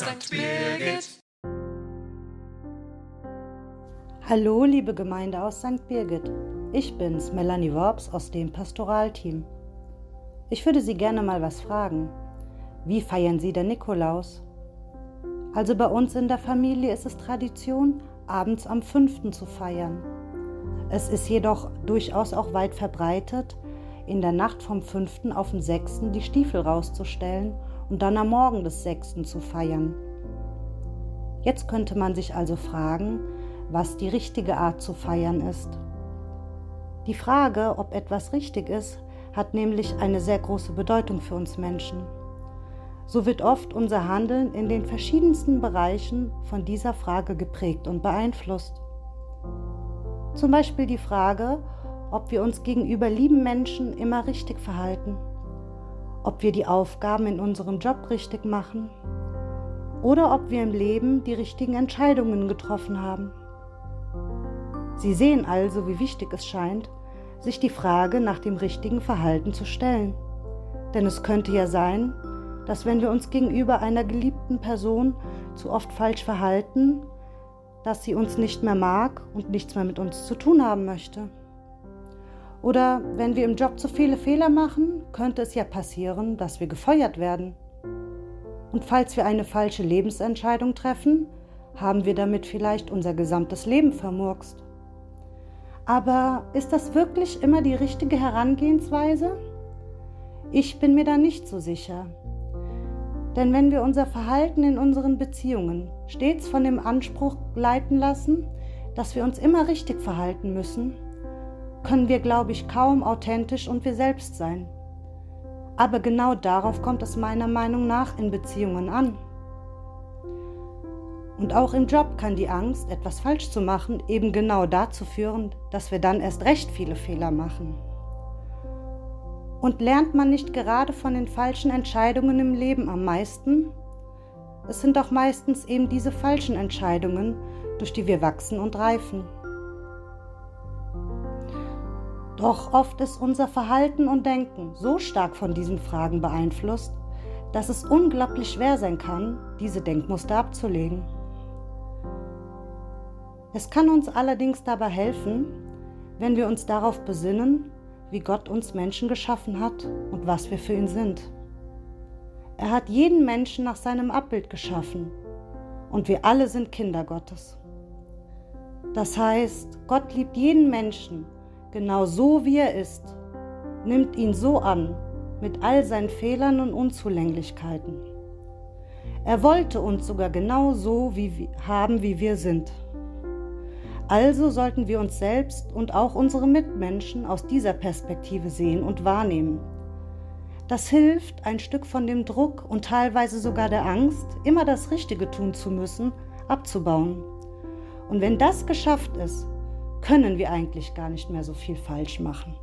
St. Birgit. Hallo, liebe Gemeinde aus St. Birgit. Ich bin's, Melanie Worps aus dem Pastoralteam. Ich würde Sie gerne mal was fragen. Wie feiern Sie den Nikolaus? Also bei uns in der Familie ist es Tradition, abends am 5. zu feiern. Es ist jedoch durchaus auch weit verbreitet, in der Nacht vom 5. auf den 6. die Stiefel rauszustellen und dann am Morgen des 6. zu feiern. Jetzt könnte man sich also fragen, was die richtige Art zu feiern ist. Die Frage, ob etwas richtig ist, hat nämlich eine sehr große Bedeutung für uns Menschen. So wird oft unser Handeln in den verschiedensten Bereichen von dieser Frage geprägt und beeinflusst. Zum Beispiel die Frage, ob wir uns gegenüber lieben Menschen immer richtig verhalten, ob wir die Aufgaben in unserem Job richtig machen oder ob wir im Leben die richtigen Entscheidungen getroffen haben. Sie sehen also, wie wichtig es scheint, sich die Frage nach dem richtigen Verhalten zu stellen. Denn es könnte ja sein, dass wenn wir uns gegenüber einer geliebten Person zu oft falsch verhalten, dass sie uns nicht mehr mag und nichts mehr mit uns zu tun haben möchte. Oder wenn wir im Job zu viele Fehler machen, könnte es ja passieren, dass wir gefeuert werden. Und falls wir eine falsche Lebensentscheidung treffen, haben wir damit vielleicht unser gesamtes Leben vermurkst. Aber ist das wirklich immer die richtige Herangehensweise? Ich bin mir da nicht so sicher. Denn wenn wir unser Verhalten in unseren Beziehungen stets von dem Anspruch leiten lassen, dass wir uns immer richtig verhalten müssen, können wir, glaube ich, kaum authentisch und wir selbst sein. Aber genau darauf kommt es meiner Meinung nach in Beziehungen an. Und auch im Job kann die Angst, etwas falsch zu machen, eben genau dazu führen, dass wir dann erst recht viele Fehler machen. Und lernt man nicht gerade von den falschen Entscheidungen im Leben am meisten? Es sind doch meistens eben diese falschen Entscheidungen, durch die wir wachsen und reifen. Doch oft ist unser Verhalten und Denken so stark von diesen Fragen beeinflusst, dass es unglaublich schwer sein kann, diese Denkmuster abzulegen. Es kann uns allerdings dabei helfen, wenn wir uns darauf besinnen, wie Gott uns Menschen geschaffen hat und was wir für ihn sind. Er hat jeden Menschen nach seinem Abbild geschaffen und wir alle sind Kinder Gottes. Das heißt, Gott liebt jeden Menschen genau so, wie er ist, nimmt ihn so an, mit all seinen Fehlern und Unzulänglichkeiten. Er wollte uns sogar genau so wie, haben, wie wir sind. Also sollten wir uns selbst und auch unsere Mitmenschen aus dieser Perspektive sehen und wahrnehmen. Das hilft, ein Stück von dem Druck und teilweise sogar der Angst, immer das Richtige tun zu müssen, abzubauen. Und wenn das geschafft ist, können wir eigentlich gar nicht mehr so viel falsch machen.